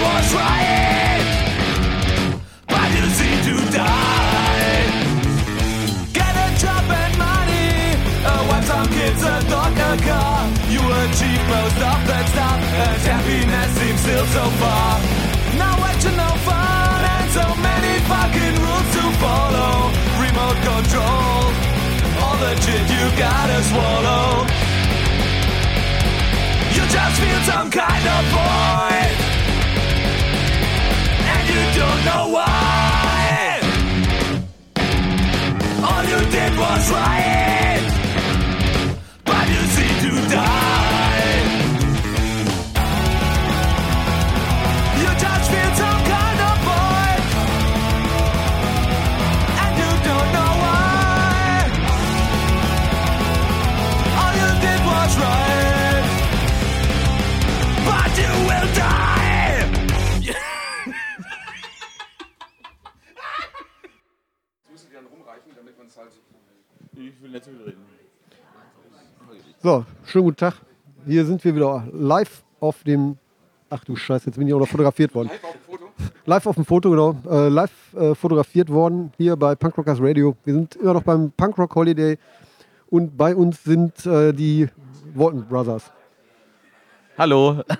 Was riot, but you seem to die. Get a job and money, uh, wife, some kids, a dog, a car. You achieve most of stuff, and happiness seems still so far. No fun, and so many fucking rules to follow. Remote control, all the shit you gotta swallow. You just feel some kind of void, don't know why. All you did was riot, but you seem to die. So, schönen guten Tag. Hier sind wir wieder live auf dem. Ach du Scheiße, jetzt bin ich auch noch fotografiert worden. Live auf dem Foto, genau. Äh, live äh, fotografiert worden hier bei Punkrockers Radio. Wir sind immer noch beim Punkrock Holiday und bei uns sind äh, die Walton Brothers. Hallo.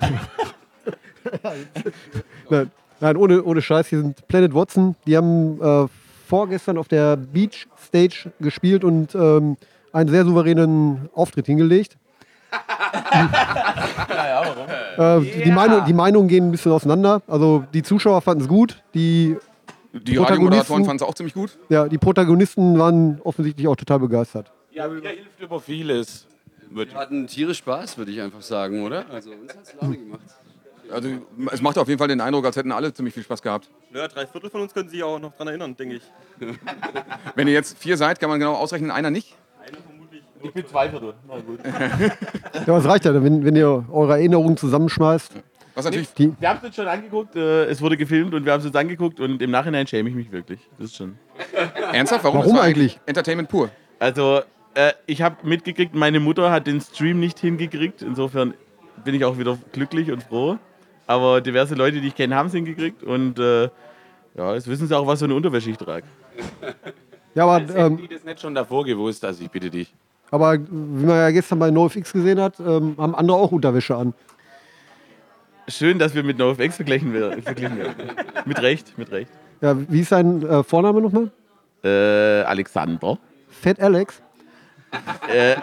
Nein, nein ohne, ohne Scheiß, hier sind Planet Watson. Die haben äh, vorgestern auf der Beach Stage gespielt und ähm, einen sehr souveränen Auftritt hingelegt. Äh, die, Meinung, die Meinungen gehen ein bisschen auseinander. Also die Zuschauer fanden es gut, die, Die Protagonisten- Radiomoderatoren fanden es auch ziemlich gut. ja, die Protagonisten waren offensichtlich auch total begeistert. Ja, mir hilft über vieles. Wir hatten tierisch Spaß, würde ich einfach sagen, oder? Also uns hat es Laune gemacht. Also es macht auf jeden Fall den Eindruck, als hätten alle ziemlich viel Spaß gehabt. Ja, drei Viertel von uns können sich auch noch dran erinnern, denke ich. Wenn ihr jetzt vier seid, kann man genau ausrechnen, einer nicht. Ich bin zwei Viertel. Na gut. Ja, was reicht ja, wenn, wenn ihr eure Erinnerungen zusammenschmeißt? Was natürlich Die, Wir haben es jetzt schon angeguckt, äh, es wurde gefilmt und wir haben es jetzt angeguckt und im Nachhinein schäme ich mich wirklich. Das ist schon. ernsthaft, warum? Warum eigentlich? Entertainment pur. Also, äh, ich habe mitgekriegt, meine Mutter hat den Stream nicht hingekriegt. Insofern bin ich auch wieder glücklich und froh. Aber diverse Leute, die ich kenne, haben es hingekriegt und äh, ja, jetzt wissen sie auch, was für eine Unterwäsche ich trage. ja, aber, Hätten ähm, die das nicht schon davor gewusst, also ich bitte dich. aber wie man ja gestern bei NoFX gesehen hat, ähm, haben andere auch Unterwäsche an. Schön, dass wir mit NoFX verglichen werden. Mit Recht, mit Recht. Ja, wie ist sein äh, Vorname nochmal? Äh, Alexander. Fat Alex. Äh,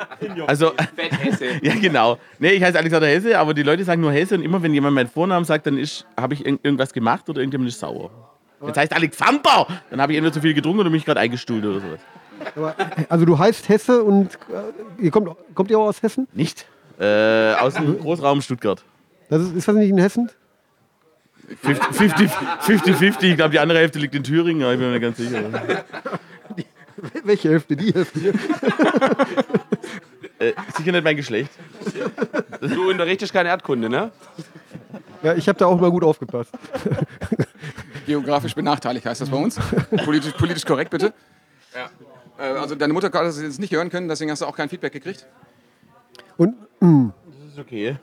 also, ja genau. Nee, ich heiße Alexander Hesse, aber die Leute sagen nur Hesse und immer wenn jemand meinen Vornamen sagt, dann ist- habe ich irg- irgendwas gemacht oder irgendjemand ist sauer. Jetzt heißt Alexander, dann habe ich entweder zu viel getrunken oder mich gerade eingestuhlt oder sowas. Aber, also du heißt Hesse und äh, ihr kommt, kommt ihr auch aus Hessen? Nicht? Äh, aus dem Großraum Stuttgart. Das ist, ist das nicht in Hessen? 50-50, ich glaube die andere Hälfte liegt in Thüringen, aber ich bin mir nicht ganz sicher. Welche Hälfte? Die Hälfte. Äh, sicher nicht mein Geschlecht. Du unterrichtest keine Erdkunde, ne? Ja, ich habe da auch mal gut aufgepasst. Geografisch benachteiligt heißt das bei uns. politisch, politisch korrekt, bitte. Äh, also deine Mutter hat das jetzt nicht hören können, deswegen hast du auch kein Feedback gekriegt. Und Das ist okay.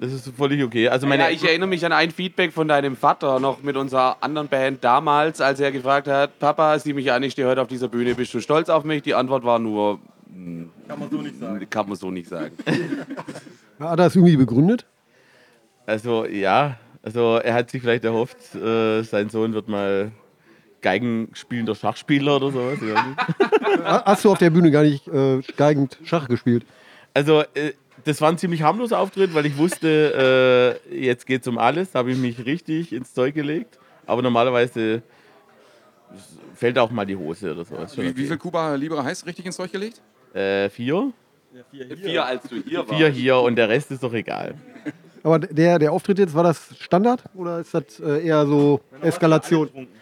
Das ist völlig okay. Also meine, Ja, ich erinnere mich an ein Feedback von deinem Vater noch mit unserer anderen Band damals, als er gefragt hat, Papa, sieh mich an, ich stehe heute auf dieser Bühne, bist du stolz auf mich? Die Antwort war nur, Kann man so nicht sagen. kann man so nicht sagen. hat er das irgendwie begründet? also ja, also er hat sich vielleicht erhofft, äh, sein Sohn wird mal Geigen spielender Schachspieler oder sowas. Hast du auf der Bühne gar nicht äh, geigend Schach gespielt? Also äh, das war ein ziemlich harmloser Auftritt, weil ich wusste, äh, jetzt geht's um alles. Da habe ich mich richtig ins Zeug gelegt. Aber normalerweise fällt auch mal die Hose oder sowas. Wie, wie okay. viel Kuba Libre heißt richtig ins Zeug gelegt? Äh, vier? Ja, vier hier. Vier, als du hier warst. Vier hier und der Rest ist doch egal. Aber der, der Auftritt jetzt, war das Standard oder ist das äh, eher so Eskalation? Normal sind alle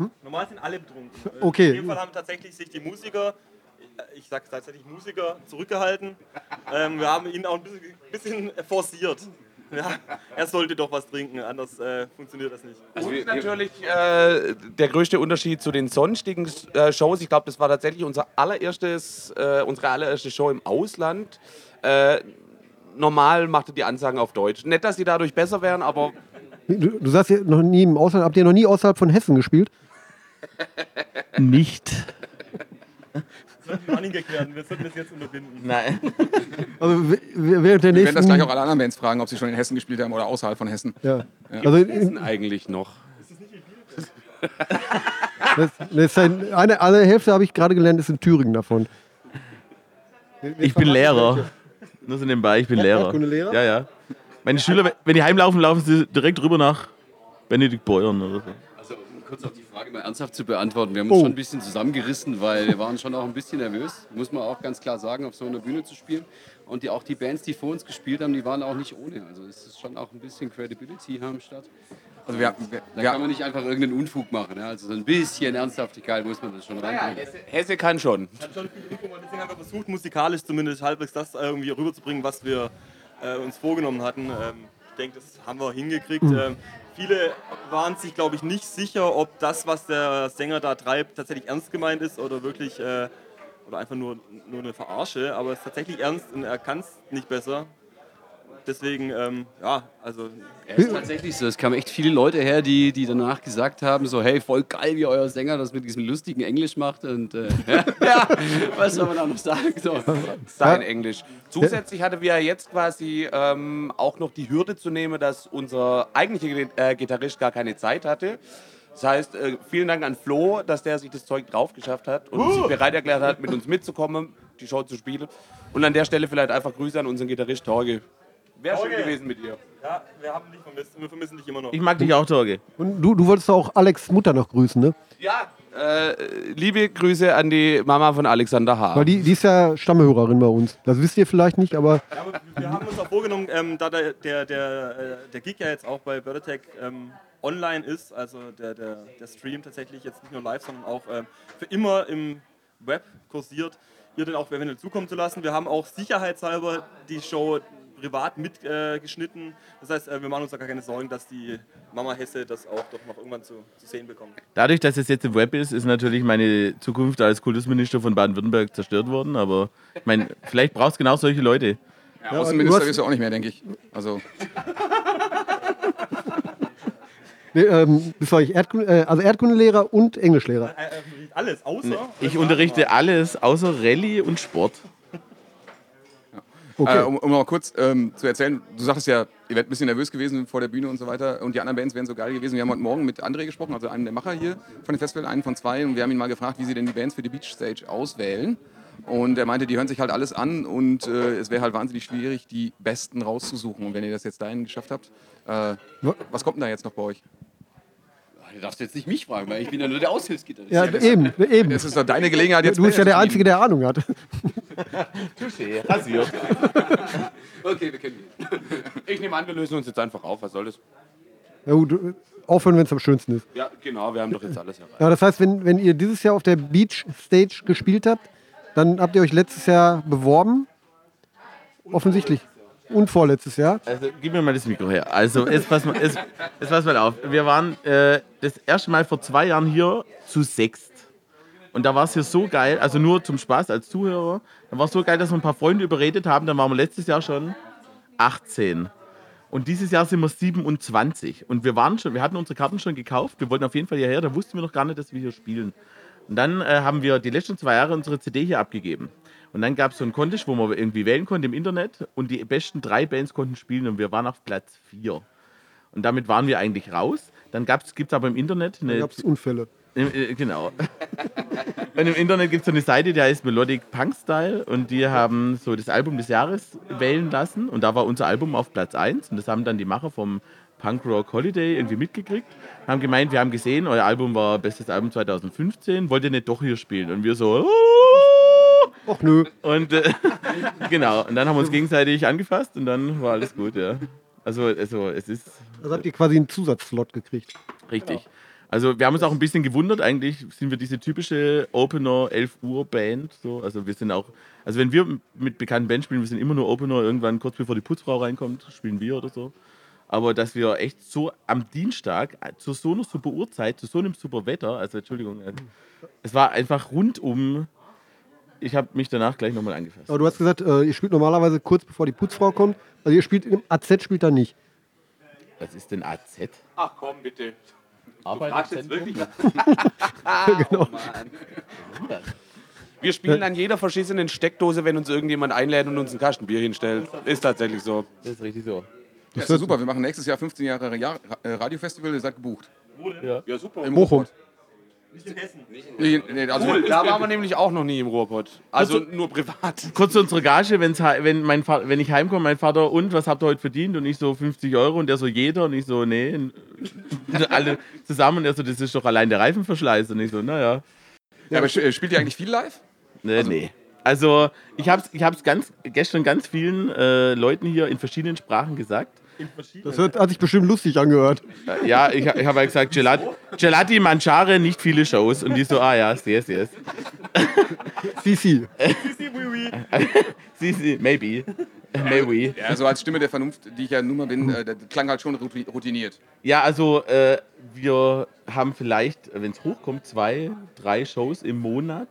betrunken. Normal sind alle betrunken. Okay. In dem Fall haben tatsächlich sich die Musiker, ich sage tatsächlich Musiker, zurückgehalten. Ähm, wir haben ihn auch ein bisschen, bisschen forciert. Ja, er sollte doch was trinken, anders äh, funktioniert das nicht. Und natürlich äh, der größte Unterschied zu den sonstigen äh, Shows. Ich glaube, das war tatsächlich unser allererstes, äh, unsere allererste Show im Ausland. Äh, normal machte die Ansagen auf Deutsch. Nicht, dass die dadurch besser wären, aber Du, du sagst ja noch nie im Ausland, habt ihr noch nie außerhalb von Hessen gespielt? Nicht. Das wird Running Gag werden, wir sollten das jetzt unterbinden. Nein. Also während der Wir werden das nächsten. gleich auch alle anderen Bands fragen, ob sie schon in Hessen gespielt haben oder außerhalb von Hessen. ja. Also in, eigentlich noch. das, das ist ein, eine, eine Hälfte habe ich gerade gelernt, ist in Thüringen davon. Ich bin Lehrer. Nur so nebenbei, ich bin Lehrer. Erdkundelehrer? Ja, ja. Meine Schüler, wenn die heimlaufen, laufen sie direkt rüber nach Benedikt Beuern oder so. Kurz auf die Frage mal ernsthaft zu beantworten. Wir haben uns Oh. schon ein bisschen zusammengerissen, weil wir waren schon auch ein bisschen nervös, muss man auch ganz klar sagen, auf so einer Bühne zu spielen. Und die, auch die Bands, die vor uns gespielt haben, die waren auch nicht ohne. Also es ist schon auch ein bisschen Credibility hier am Start. Also wir, wir, Da wir, kann man nicht einfach irgendeinen Unfug machen. Ja? Also so ein bisschen Ernsthaftigkeit muss man das schon reinbringen. Hesse, Hesse kann schon. hat schon viel Übung und deswegen haben wir versucht, musikalisch zumindest halbwegs das irgendwie rüberzubringen, was wir äh, uns vorgenommen hatten. Ähm, ich denke, das haben wir hingekriegt. Ähm, viele waren sich, glaube ich, nicht sicher, ob das, was der Sänger da treibt, tatsächlich ernst gemeint ist oder wirklich äh, oder einfach nur, nur eine Verarsche. Aber es ist tatsächlich ernst und er kann es nicht besser. Deswegen, ähm, ja, also Ja, ist tatsächlich so. Es kamen echt viele Leute her, die, die danach gesagt haben, so hey, voll geil, wie euer Sänger das mit diesem lustigen Englisch macht. Und äh, ja, was soll man da noch sagen? So. Sein Englisch. Zusätzlich hatte wir jetzt quasi ähm, auch noch die Hürde zu nehmen, dass unser eigentlicher äh, Gitarrist gar keine Zeit hatte. Das heißt, äh, vielen Dank an Flo, dass der sich das Zeug drauf geschafft hat und sich bereit erklärt hat, mit uns mitzukommen, die Show zu spielen. Und an der Stelle vielleicht einfach Grüße an unseren Gitarrist Torge. Wäre schön gewesen mit dir. ja, wir haben dich vermisst und wir vermissen dich immer noch. Ich mag dich auch, Torge. Und du, du wolltest auch Alex Mutter noch grüßen, ne? Ja, äh, liebe Grüße an die Mama von Alexander H. Weil die, die ist ja Stammhörerin bei uns. Das wisst ihr vielleicht nicht, aber Ja, aber wir haben uns auch vorgenommen, ähm, da der, der, der, äh, der Gig ja jetzt auch bei Birdetech ähm, online ist, also der, der, der Stream tatsächlich jetzt nicht nur live, sondern auch ähm, für immer im Web kursiert, ihr den auch eventuell zukommen zu lassen. Wir haben auch sicherheitshalber die Show privat mitgeschnitten. Äh, geschnitten. das heißt, äh, wir machen uns da gar keine Sorgen, dass die Mama Hesse das auch doch noch irgendwann zu, zu sehen bekommt. Dadurch, dass es jetzt im Web ist, ist natürlich meine Zukunft als Kultusminister von Baden-Württemberg zerstört worden. Aber ich meine, vielleicht brauchst du genau solche Leute. ja, Außenminister du hast- wirst du auch nicht mehr, denke ich. Also nee, ähm, du eigentlich Erdkunde, äh, also Erdkundelehrer und Englischlehrer. Äh, äh, alles, außer. Ich unterrichte alles außer Rallye und Sport. Okay. Äh, um, um noch kurz ähm, zu erzählen, du sagtest ja, ihr werdet ein bisschen nervös gewesen vor der Bühne und so weiter und die anderen Bands wären so geil gewesen. Wir haben heute Morgen mit André gesprochen, also einem der Macher hier von dem Festival, einen von zwei und wir haben ihn mal gefragt, wie sie denn die Bands für die Beach Stage auswählen. Und er meinte, die hören sich halt alles an und äh, es wäre halt wahnsinnig schwierig, die Besten rauszusuchen. Und wenn ihr das jetzt dahin geschafft habt, äh, was kommt denn da jetzt noch bei euch? Du darfst jetzt nicht mich fragen, weil ich bin ja nur der Aushilfsgitarrist. Ja, eben, eben. Es ist doch deine Gelegenheit jetzt. Du bist ja der Einzige, der Ahnung hat. Rasiert. Okay, wir können gehen. Ich nehme an, wir lösen uns jetzt einfach auf. Was soll das? Ja, gut, aufhören, wenn es am schönsten ist. Ja, genau, wir haben doch jetzt alles erreicht. Ja, das heißt, wenn, wenn ihr dieses Jahr auf der Beach Stage gespielt habt, dann habt ihr euch letztes Jahr beworben. Offensichtlich. Und vorletztes Jahr. Also, gib mir mal das Mikro her. Also, jetzt pass mal, jetzt, jetzt pass mal auf. Wir waren äh, das erste Mal vor zwei Jahren hier zu sechst. Und da war es hier so geil, also nur zum Spaß als Zuhörer. Da war es so geil, dass wir ein paar Freunde überredet haben. Dann waren wir letztes Jahr schon 18. Und dieses Jahr sind wir 27. Und wir waren schon, wir hatten unsere Karten schon gekauft. Wir wollten auf jeden Fall hierher. Da wussten wir noch gar nicht, dass wir hier spielen. Und dann äh, haben wir die letzten zwei Jahre unsere CD hier abgegeben. Und dann gab es so einen Contest, wo man irgendwie wählen konnte im Internet. Und die besten drei Bands konnten spielen und wir waren auf Platz vier. Und damit waren wir eigentlich raus. Dann gibt es aber im Internet eine. gab es Unfälle. Im, äh, genau. und im Internet gibt es so eine Seite, die heißt Melodic Punk Style und die haben so das Album des Jahres wählen lassen und da war unser Album auf Platz 1 und das haben dann die Macher vom Punk Rock Holiday irgendwie mitgekriegt. Haben gemeint, wir haben gesehen, euer Album war bestes Album 2015, wollt ihr nicht doch hier spielen? Und wir so, "Oh!" Och nö. und äh, genau, und dann haben wir uns gegenseitig angefasst und dann war alles gut, ja. Also, also es ist Also habt ihr quasi einen Zusatzslot gekriegt. Richtig. Also wir haben uns auch ein bisschen gewundert, eigentlich sind wir diese typische Opener 11 Uhr Band. So. Also wir sind auch, also wenn wir mit bekannten Bands spielen, wir sind immer nur Opener, irgendwann kurz bevor die Putzfrau reinkommt, spielen wir oder so. Aber dass wir echt so am Dienstag zu so einer super Uhrzeit, zu so einem super Wetter, also Entschuldigung, äh, es war einfach rundum. Ich habe mich danach gleich nochmal angefasst. Aber du hast gesagt, äh, ihr spielt normalerweise kurz bevor die Putzfrau kommt. Also ihr spielt im AZ spielt da nicht. Was ist denn AZ? Ach komm, bitte. Arbeiterzentrum? genau. Wir spielen an jeder verschissenen Steckdose, wenn uns irgendjemand einlädt und uns ein Kasten Bier hinstellt. Ist tatsächlich so. Das ist richtig so. Das ist ja super. Wir machen nächstes Jahr 15 Jahre Jahr, Radiofestival. Ihr seid gebucht. Ja, super. Im Bochum. Ruhrpott. Nee, nee, also Cool, da waren wir nämlich auch noch nie im Ruhrpott. Also nur privat. Kurz unsere Gage, wenn's, wenn, mein Vater, wenn ich heimkomme, mein Vater, und was habt ihr heute verdient? Und ich so 50 Euro und der so jeder und ich so, nee. Und alle zusammen und er so, das ist doch allein der Reifenverschleiß. Und ich so, naja. Ja, aber spielt ihr eigentlich viel live? Nee, nee. Also ich habe es ich hab's ganz, gestern ganz vielen äh, Leuten hier in verschiedenen Sprachen gesagt. Das hört, hat sich bestimmt lustig angehört. Äh, Ja, ich, ich habe halt gesagt, Gelati, Gelati Mangiare, nicht viele Shows. Und die so, ah ja, yes, yes. CC. Sie, sie, maybe. Maybe. Ja, so als Stimme der Vernunft, die ich ja nun mal bin, äh, das klang halt schon routiniert. Ja, also äh, wir haben vielleicht, wenn es hochkommt, zwei, drei Shows im Monat.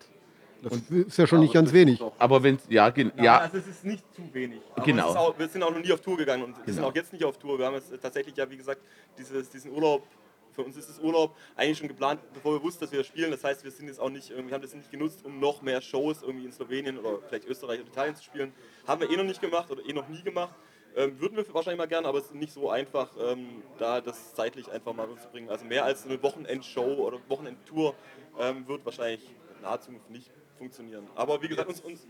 Das ist ja schon nicht ganz wenig. Aber wenn es, ja, gen- Ja, ja, also es ist nicht zu wenig. Aber Genau. es auch, wir sind auch noch nie auf Tour gegangen und wir sind Genau. auch jetzt nicht auf Tour. Wir haben jetzt tatsächlich ja, wie gesagt, dieses, diesen Urlaub, für uns ist das Urlaub eigentlich schon geplant, bevor wir wussten, dass wir spielen. Das heißt, wir sind jetzt auch nicht, irgendwie haben das nicht genutzt, um noch mehr Shows irgendwie in Slowenien oder vielleicht Österreich oder Italien zu spielen. Haben wir eh noch nicht gemacht oder eh noch nie gemacht. Ähm, würden wir wahrscheinlich mal gerne, aber es ist nicht so einfach, ähm, da das zeitlich einfach mal zu bringen. Also mehr als eine Wochenendshow oder Wochenendtour ähm, wird wahrscheinlich Zukunft nicht funktionieren. Aber wie gesagt, uns, uns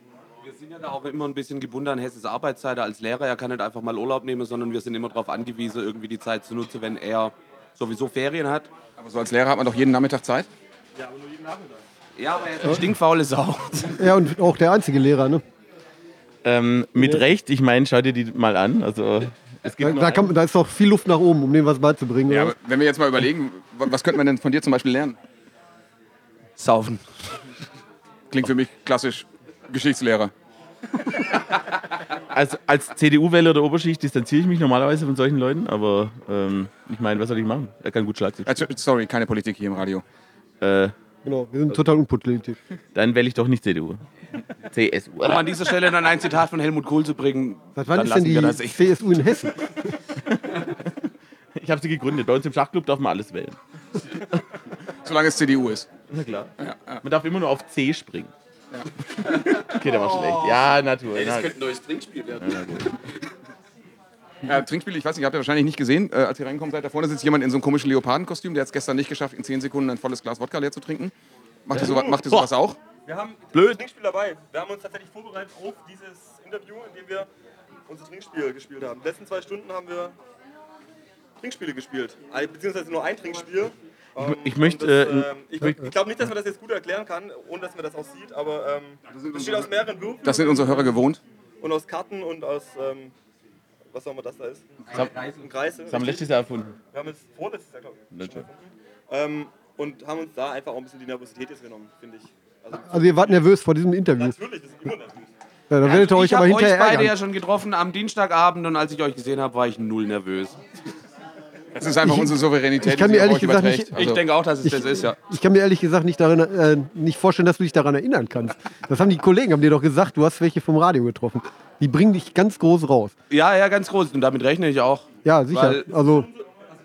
Wir sind ja da auch immer ein bisschen gebunden an Hesses Arbeitszeit. Als Lehrer er kann nicht einfach mal Urlaub nehmen, sondern wir sind immer darauf angewiesen, irgendwie die Zeit zu nutzen, wenn er sowieso Ferien hat. Aber so als Lehrer hat man doch jeden Nachmittag Zeit. Ja, aber nur jeden Nachmittag. Ja, aber er ist eine stinkfaule Sau. Ja, und auch der einzige Lehrer, ne? ähm, mit Recht, ich meine, schau dir die mal an. Also es gibt Da, da, kann, da ist doch viel Luft nach oben, um dem was beizubringen. Ja, wenn wir jetzt mal überlegen, wa- was könnte man denn von dir zum Beispiel lernen? Saufen. Klingt für mich klassisch Geschichtslehrer. Also als CDU-Wähler der Oberschicht distanziere ich mich normalerweise von solchen Leuten, aber ähm, ich meine, was soll ich machen? Er kann gut Schlagzeug Äh, sorry, keine Politik hier im Radio. Äh, Genau, wir sind total unpolitisch. dann wähle ich doch nicht CDU. CSU. Um an dieser Stelle dann ein Zitat von Helmut Kohl zu bringen, Seit wann dann ist denn lassen die wir das echt. CSU in Hessen? Ich habe sie gegründet. Bei uns im Schachclub darf man alles wählen. Solange es CDU ist. Na klar. Man darf immer nur auf C springen. Okay, der war schlecht. Ja, natürlich. Na, ein neues Trinkspiel werden. Ja, Trinkspiel, ich weiß nicht, habt ihr wahrscheinlich nicht gesehen, äh, als ihr reingekommen seid. Da vorne sitzt jemand in so einem komischen Leopardenkostüm, der hat es gestern nicht geschafft, in 10 Sekunden ein volles Glas Wodka leer zu trinken. Macht ihr, sowas, macht ihr sowas auch? Wir haben Blöd. das Trinkspiel dabei. Wir haben uns tatsächlich vorbereitet auf dieses Interview, in dem wir unser Trinkspiel gespielt haben. Die letzten zwei Stunden haben wir Trinkspiele gespielt. Äh, Beziehungsweise nur ein Trinkspiel. Ähm, ich möchte, äh, ähm, ich ich glaube nicht, dass man das jetzt gut erklären kann, ohne dass man das auch sieht, aber ähm, das besteht aus mehreren Würfeln Das sind unsere Hörer gewohnt. und aus Karten und aus, ähm, was auch immer das da ist. haben, Ein Kreis. das haben wir letztes Jahr erfunden. Wir haben jetzt vorletztes Jahr, glaube ich, ähm, und haben uns da einfach auch ein bisschen die Nervosität jetzt genommen, finde ich. Also, Also ihr wart nervös vor diesem Interview. natürlich, das ist immer nervös. Ja, da werdet ihr euch ich habe euch beide ärgern. ja schon getroffen am Dienstagabend und als ich euch gesehen habe, war ich null nervös. Das ist einfach unsere Souveränität, ich kann die mir ehrlich gesagt nicht- Ich Also, denke auch, dass es das ist, ja. Ich kann mir ehrlich gesagt nicht, daran, äh, nicht vorstellen, dass du dich daran erinnern kannst. Das haben die Kollegen, haben dir doch gesagt, du hast welche vom Radio getroffen. Die bringen dich ganz groß raus. Ja, ja, ganz groß. Und damit rechne ich auch. Ja, sicher. Weil- also, Also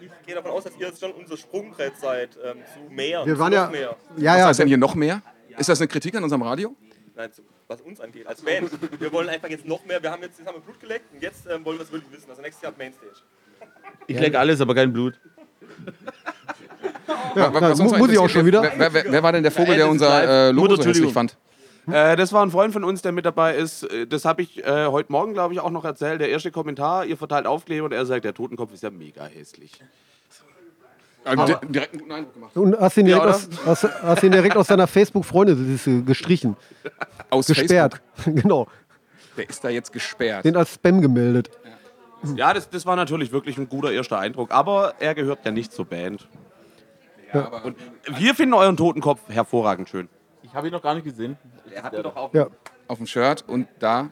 ich gehe davon aus, dass ihr jetzt schon unser Sprungbrett seid ähm, zu mehr. wir zu waren noch ja. Mehr. Ja, was ja. heißt denn hier noch mehr? Ist das eine Kritik an unserem Radio? Nein, zu, was uns angeht, als Band. Wir wollen einfach jetzt noch mehr. Wir haben jetzt, jetzt haben wir Blut geleckt und jetzt ähm, wollen wir es wirklich wissen. Also nächstes Jahr Mainstage. Ich leck alles, aber kein Blut. ja, Was da uns mu- mal muss ich auch schon wieder. Wer, wer, wer war denn der Vogel, der unser äh, Logo so hässlich fand? Äh, das war ein Freund von uns, der mit dabei ist. Äh, Das habe ich äh, heute Morgen, glaube ich, auch noch erzählt. Der erste Kommentar, ihr verteilt Aufkleber und er sagt, der Totenkopf ist ja mega hässlich. Also di- direkt einen guten Eindruck gemacht. Und hast ihn direkt, Ja, aus, hast, hast ihn direkt aus deiner Facebook-Freunde gestrichen. Aus Gesperrt. genau. Der ist da jetzt gesperrt. Den als Spam gemeldet. Ja, das, das war natürlich wirklich ein guter erster Eindruck. Aber er gehört ja nicht zur Band. Und wir finden euren Totenkopf hervorragend schön. Ich habe ihn noch gar nicht gesehen. Er hat doch auch Ja. Auf dem Shirt und da.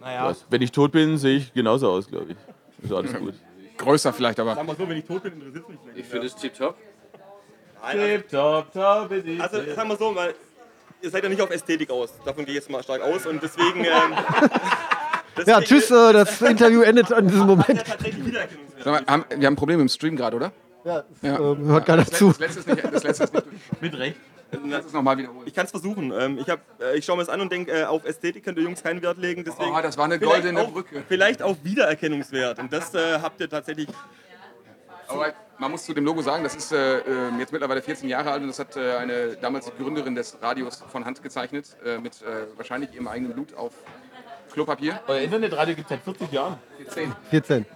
Was? Wenn ich tot bin, sehe ich genauso aus, glaube ich. Ist alles gut. Größer vielleicht, aber. Sag mal so, wenn ich tot bin, interessiert mich nicht. Ich finde es tipptopp. top, top, ist Also, sagen wir so, weil ihr seid ja nicht auf Ästhetik aus. Davon gehe ich jetzt mal stark aus und deswegen. Ähm, deswegen Ja, tschüss, äh, das Interview endet an diesem Moment. mal, haben, wir haben ein Problem im Stream gerade, oder? Ja, Ja. äh, hört keiner zu. Das letzte ist nicht, das letzte ist nicht durch. Mit Recht. Lass es nochmal wiederholen. Ich kann es versuchen. Ähm, ich, hab, äh, ich schaue mir das an und denke, äh, auf Ästhetik könnt ihr Jungs keinen Wert legen. Deswegen Oh, das war eine vielleicht goldene auf, Brücke. Vielleicht auf Wiedererkennungswert. Und das äh, habt ihr tatsächlich. Aber man muss zu dem Logo sagen, das ist äh, äh, jetzt mittlerweile 14 Jahre alt und das hat äh, eine damals die Gründerin des Radios von Hand gezeichnet, äh, mit äh, wahrscheinlich ihrem eigenen Blut auf Klopapier. Euer Internetradio gibt es seit 40 Jahren. 14.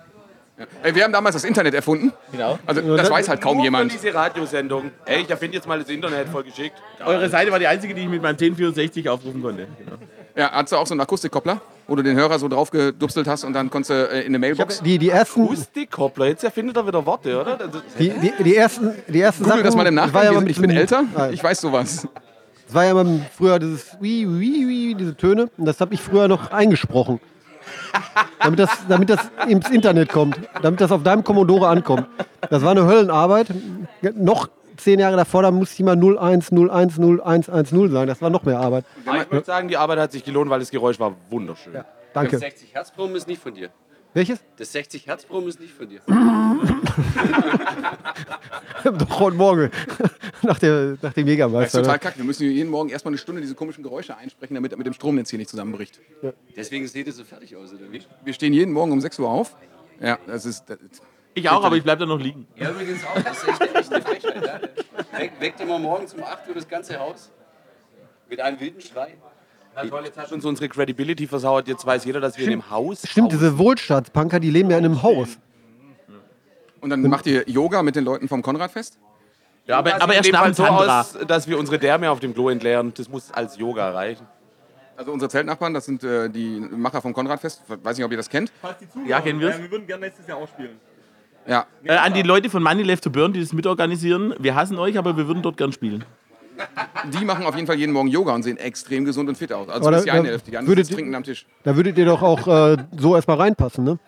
Ja. Ey, wir haben damals das Internet erfunden. Genau. Also das weiß halt kaum Nur jemand. für diese Radiosendung. Ey, ich erfinde jetzt mal das Internet voll geschickt. Eure Seite war die einzige, die ich mit meinem 1064 aufrufen konnte. Genau. Ja, hast du auch so einen Akustikkoppler, wo du den Hörer so drauf gedupselt hast und dann konntest du äh, in eine Mailbox. Die, die ersten, Akustikkoppler, jetzt erfindet er wieder Worte, oder? Die, die, die ersten, die ersten Google Sachen. das mal im ja mit ich bin älter, Nein. ich weiß sowas. Das war ja mal früher dieses wie, wie, wie, diese Töne. Und das habe ich früher noch eingesprochen. damit, das, damit das ins Internet kommt. Damit das auf deinem Commodore ankommt. Das war eine Höllenarbeit. Noch zehn Jahre davor, da musste ich immer 01010110 sein. Das war noch mehr Arbeit. Ich würde sagen, die Arbeit hat sich gelohnt, weil das Geräusch war wunderschön. Das Danke. 60 Hertz Brummen ist nicht von dir. Welches? Das 60 Hertz Brummen ist nicht von dir. Doch heute Morgen. nach, der, nach dem Das ist Jägermeister. total Ne? kacke. Wir müssen jeden Morgen erstmal eine Stunde diese komischen Geräusche einsprechen, damit er mit dem Stromnetz hier nicht zusammenbricht. Deswegen seht ihr so fertig aus, oder wie? Wir stehen jeden Morgen um 6 Uhr auf. Ja, das ist. Das, Ich auch, aber ich bleibe da noch liegen. Ja, übrigens auch. Das ist echt, echt eine Frechheit. Ja. Weck, weckt immer morgens um 8 Uhr das ganze Haus. Mit einem wilden Schrei. Na toll, jetzt hast du uns unsere Credibility versauert. Jetzt weiß jeder, dass wir in dem Haus. Stimmt, diese Wohlstandspunker, die leben ja in einem Haus. und dann macht ihr Yoga mit den Leuten vom Konradfest? Ja, aber, aber erst nach dem so Tantra. aus, dass wir unsere Därme auf dem Klo entleeren. Das muss als Yoga reichen. Also unsere Zeltnachbarn, das sind äh, die Macher vom Konradfest. Weiß nicht, ob ihr das kennt. Falls die zuhören, Ja, kennen wir's. äh, wir würden gerne nächstes Jahr auch spielen. Ja, Äh, an die Leute von Money Left to Burn, die das mitorganisieren. Wir hassen euch, aber wir würden dort gern spielen. Die machen auf jeden Fall jeden Morgen Yoga und sehen extrem gesund und fit aus. Also das ist die da- eine Hälfte, die andere würdet ist ihr- trinken am Tisch. Da würdet ihr doch auch äh, so erstmal reinpassen, ne?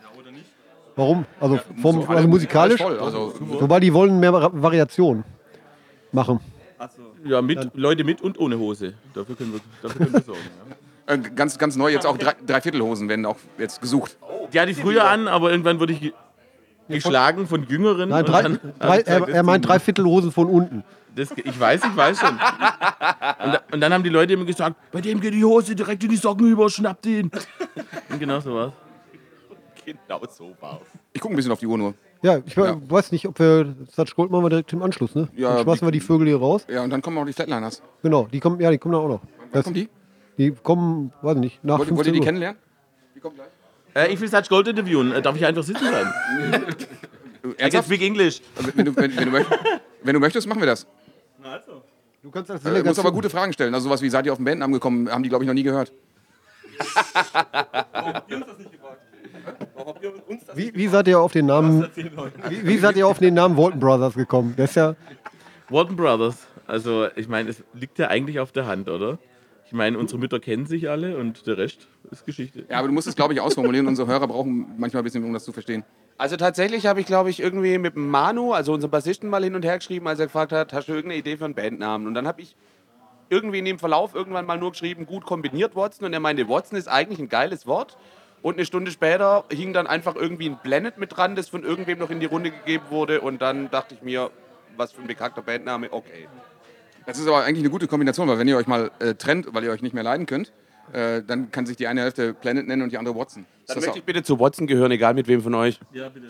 Warum? Also, vom, So also musikalisch? voll, also, Wobei die wollen mehr Vari- Variation machen. Achso. Ja, mit Leute mit und ohne Hose. Dafür können wir, dafür können wir sorgen. Ja. äh, ganz, ganz neu jetzt auch drei, Dreiviertelhosen werden auch jetzt gesucht. Die hatte ich früher an, aber irgendwann wurde ich ge geschlagen von Jüngeren. Nein, drei, dann drei, er, er meint geht drei Viertel Hosen von unten. Das, ich weiß, ich weiß schon. Und, und dann haben die Leute immer gesagt, bei dem geht die Hose direkt in die Socken über, schnappt ihn. Und genau so war's. Genau so war Ich gucke ein bisschen auf die Uhr nur. Ja, ich Ja. weiß nicht, ob wir Satz Gold machen wir direkt im Anschluss, ne? Ja, Dann schmeißen wir die Vögel hier raus. Ja, und dann kommen auch die Flatliners. Genau, die kommen, ja, die kommen da auch noch. Wann Das, kommen die? die kommen, weiß ich nicht, nach Wollt, wollt 15 ihr die Uhr. kennenlernen? Die kommen gleich. Äh, ich will Satch Gold interviewen. Äh, darf ich einfach sitzen bleiben? Du, I can Ernsthaft? speak English. Wenn du, wenn, wenn, du möchtest, wenn du möchtest, machen wir das. Also. Du kannst das Äh, du musst aber gute Fragen stellen. Also sowas wie, seid ihr auf den Bandennamen gekommen, haben die, glaube ich, noch nie gehört. Warum habt ihr uns das nicht gefragt? Warum habt ihr uns das Wie, wie seid ihr auf den Namen, wie, wie seid ihr auf den Namen Walton Brothers gekommen? Der ist ja, Walton Brothers. Also, ich meine, es liegt ja eigentlich auf der Hand, oder? Ich meine, unsere Mütter kennen sich alle und der Rest ist Geschichte. Ja, aber du musst es, glaube ich, ausformulieren. Unsere Hörer brauchen manchmal ein bisschen, um das zu verstehen. Also tatsächlich habe ich, glaube ich, irgendwie mit Manu, also unserem Bassisten, mal hin und her geschrieben, als er gefragt hat, hast du irgendeine Idee für einen Bandnamen? Und dann habe ich irgendwie in dem Verlauf irgendwann mal nur geschrieben, gut kombiniert Watson. Und er meinte, Watson ist eigentlich ein geiles Wort. Und eine Stunde später hing dann einfach irgendwie ein Planet mit dran, das von irgendwem noch in die Runde gegeben wurde. Und dann dachte ich mir, was für ein bekackter Bandname, okay. Das ist aber eigentlich eine gute Kombination, weil wenn ihr euch mal äh, trennt, weil ihr euch nicht mehr leiden könnt, äh, dann kann sich die eine Hälfte Planet nennen und die andere Watson. Ist Dann das möchte auch, ich bitte zu Watson gehören, egal mit wem von euch. Ja, bitte.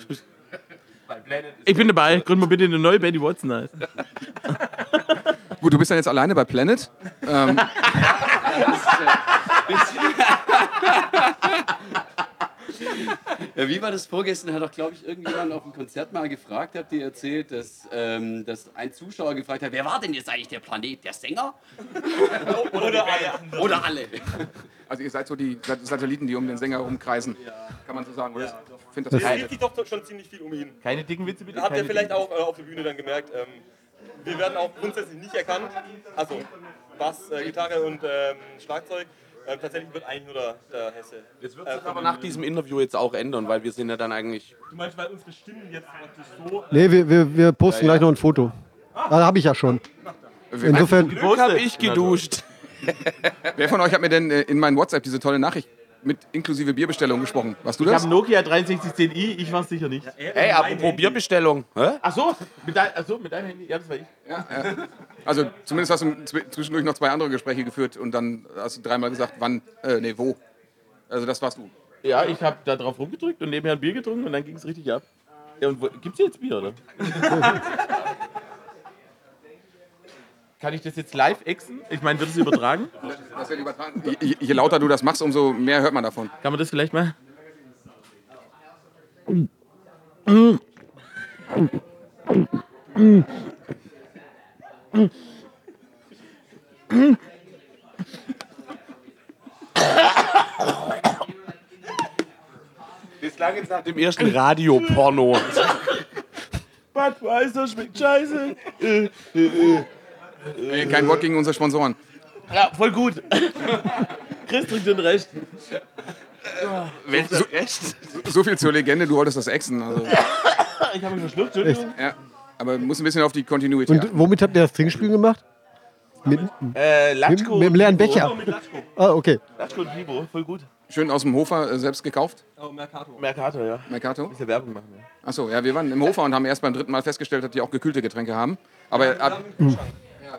Ich bin dabei. Gründen wir bitte eine neue Betty Watson heißt. gut, du bist dann jetzt alleine bei Planet. Ähm, Ja, Äh, Wie war das vorgestern? Hat doch, glaube ich, irgendjemand auf dem Konzert mal gefragt, habt ihr erzählt, dass, ähm, dass ein Zuschauer gefragt hat, wer war denn jetzt eigentlich der Planet? Der Sänger? Oder alle. Oder alle? Also ihr seid so die Satelliten, die um den Sänger rumkreisen. Kann man so sagen, oder? Ich finde das Es geil. dreht sich doch schon ziemlich viel um ihn. Keine dicken Witze bitte. Habt ihr vielleicht auch äh, auf der Bühne dann gemerkt, ähm, wir werden auch grundsätzlich nicht erkannt. Also Bass, äh, Gitarre und ähm, Schlagzeug. Ähm, tatsächlich wird eigentlich nur der, der Hesse. Das wird äh, sich von aber nach diesem Interview jetzt auch ändern, weil wir sind ja dann eigentlich. Du meinst, weil unsere Stimmen jetzt praktisch so. Nee, wir, wir, wir posten gleich noch ein Foto. Da habe ich ja schon. Insofern, Glück hab ich geduscht. Wer von euch hat mir denn äh, in meinen WhatsApp diese tolle Nachricht mit inklusive Bierbestellung gesprochen? Warst du Ich das? habe Nokia 6310i, ich war sicher nicht. Ey, apropos Bierbestellung. Hä? Ach so, mit, dein, ach so, mit deinem Handy? Ja, das war ich. Also zumindest hast du zw- zwischendurch noch zwei andere Gespräche geführt und dann hast du dreimal gesagt, wann, äh, nee, wo. Also das warst du. Ja, ich habe da drauf rumgedrückt und nebenher ein Bier getrunken und dann ging es richtig ab. Ja, und wo, gibt's jetzt Bier, oder? Kann ich das jetzt live exen? Ich meine, wird es übertragen? Das wird übertragen. Je, je, lauter du das machst, umso mehr hört man davon. Kann man das vielleicht mal? Das klang jetzt nach dem ersten Radioporno. Budweiser schmeckt scheiße. Ey, kein Wort gegen unsere Sponsoren. Ja, voll gut. Chris trinkt den Recht. So, so viel zur Legende, du wolltest das Exen. Also, Ich habe mich verschluckt, Entschuldigung. ja. Aber muss ein bisschen auf die Continuity und achten. womit habt ihr das Trinkspiel gemacht? Mit, Äh, mit, Latschko. mit dem leeren Becher. Mit Latschko. Ah, okay. Latschko und Bibo, voll gut. Schön aus dem Hofer äh, selbst gekauft. Oh, Mercato. Mercator, ja. Mercato. Bisschen Werbung machen. Ja. Achso, ja, wir waren im Hofer und haben erst beim dritten Mal festgestellt, dass die auch gekühlte Getränke haben. Aber ab,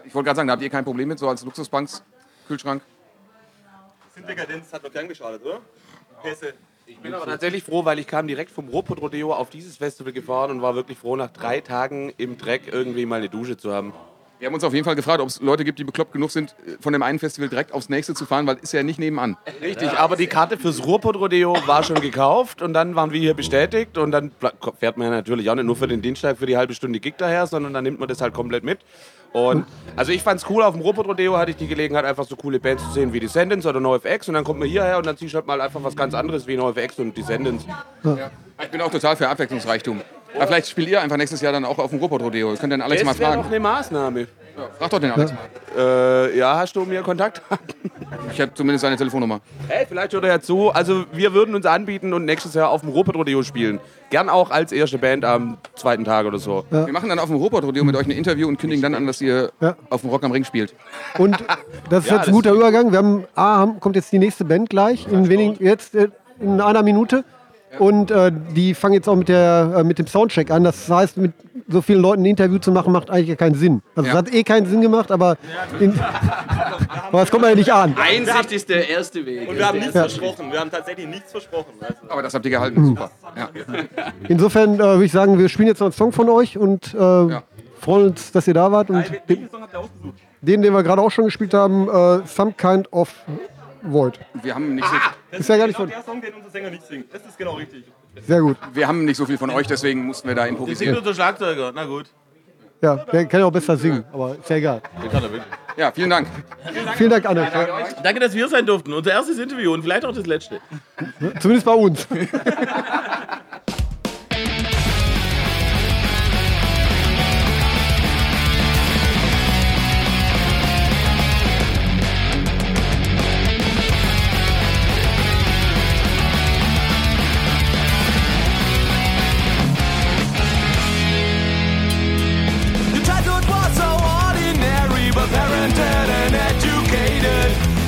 ich wollte gerade sagen, da habt ihr kein Problem mit, so als Luxusbanks, Kühlschrank. Sind Dekadenz hat noch gern geschadet, oder? Hesse. Ich bin aber tatsächlich froh, weil ich kam direkt vom Ruhrpott Rodeo auf dieses Festival gefahren und war wirklich froh, nach drei Tagen im Dreck irgendwie mal eine Dusche zu haben. Wir haben uns auf jeden Fall gefragt, ob es Leute gibt, die bekloppt genug sind, äh, von dem einen Festival direkt aufs nächste zu fahren, weil ist ja nicht nebenan. Richtig, aber die Karte fürs Ruhrpott Rodeo war schon gekauft und dann waren wir hier bestätigt und dann fährt man ja natürlich auch nicht nur für den Dienstag für die halbe Stunde Gig daher, sondern dann nimmt man das halt komplett mit. Und also ich fand's cool, auf dem Ruhrpott Rodeo hatte ich die Gelegenheit, einfach so coole Bands zu sehen wie Descendants oder NoFX und dann kommt man hierher und dann ziehst du halt mal einfach was ganz anderes wie NoFX und Descendants. Ich bin auch total für Abwechslungsreichtum. Aber vielleicht spielt ihr einfach nächstes Jahr dann auch auf dem Ruhrpott-Rodeo. Ihr könnt den Alex mal Das wäre doch fragen. eine Maßnahme. Frag doch den Alex mal. Äh, ja, hast du mir Kontakt? Ich habe zumindest seine Telefonnummer. Hey, vielleicht hört er ja zu. Also wir würden uns anbieten und nächstes Jahr auf dem Ruhrpott-Rodeo spielen. Gern auch als erste Band am zweiten Tag oder so. Wir machen dann auf dem Ruhrpott-Rodeo mit euch ein Interview und kündigen dann an, dass ihr Ja. auf dem Rock am Ring spielt. Und das ist Ja, jetzt ein guter Übergang. Wir haben, A, haben, kommt jetzt die nächste Band gleich, in wenigen, jetzt äh, in einer Minute. Und äh, die fangen jetzt auch mit, der, äh, mit dem Soundcheck an. Das heißt, mit so vielen Leuten ein Interview zu machen, macht eigentlich keinen Sinn. Also Ja. es hat eh keinen Sinn gemacht, aber, in, aber das kommt man ja nicht an. Einsicht ist der erste Weg. Und wir haben nichts Ja. versprochen. Wir haben tatsächlich nichts versprochen. Also, Aber das habt ihr gehalten. Super. Ja. Insofern äh, würde ich sagen, wir spielen jetzt noch einen Song von euch und äh, freuen uns, dass ihr da wart. Und den, welchen Song habt ihr ausgesucht? den, den wir gerade auch schon gespielt haben, äh, Some Kind of Void. Wir, haben nicht so, Das Ist ja gar nicht genau von- der Song, den unser Sänger nicht singt. Das ist genau richtig. Sehr gut. wir haben nicht so viel von euch, deswegen mussten wir da singt improvisieren. nur der Schlagzeuger. Na gut. Ja, der kann ja auch besser singen, aber ist ja egal. Ja, vielen Dank. Vielen Dank, Anne. Danke, dass wir hier sein durften. Unser erstes Interview und vielleicht auch das letzte. Zumindest bei uns.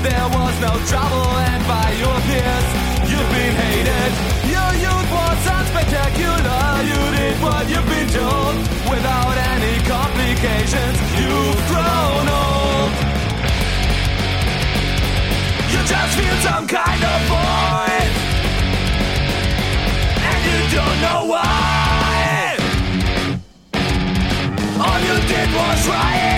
There was no trouble, and by your peers, you've been hated. Your youth was unspectacular. You did what you've been told without any complications. You've grown old. You just feel some kind of void, and you don't know why. All you did was riot,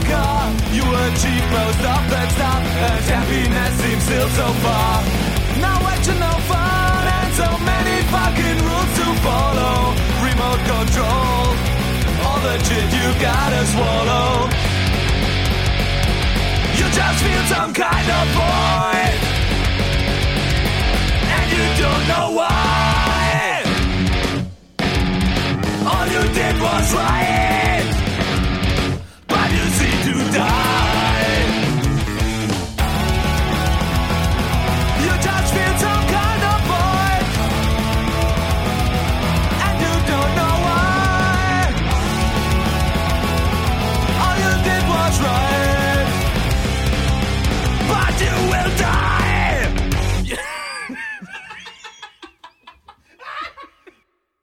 car. You achieve most of the stuff, and happiness seems still so far. No action, no fun, and so many fucking rules to follow. Remote control, all the shit you gotta swallow. You just feel some kind of void, and you don't know why. All you did was try die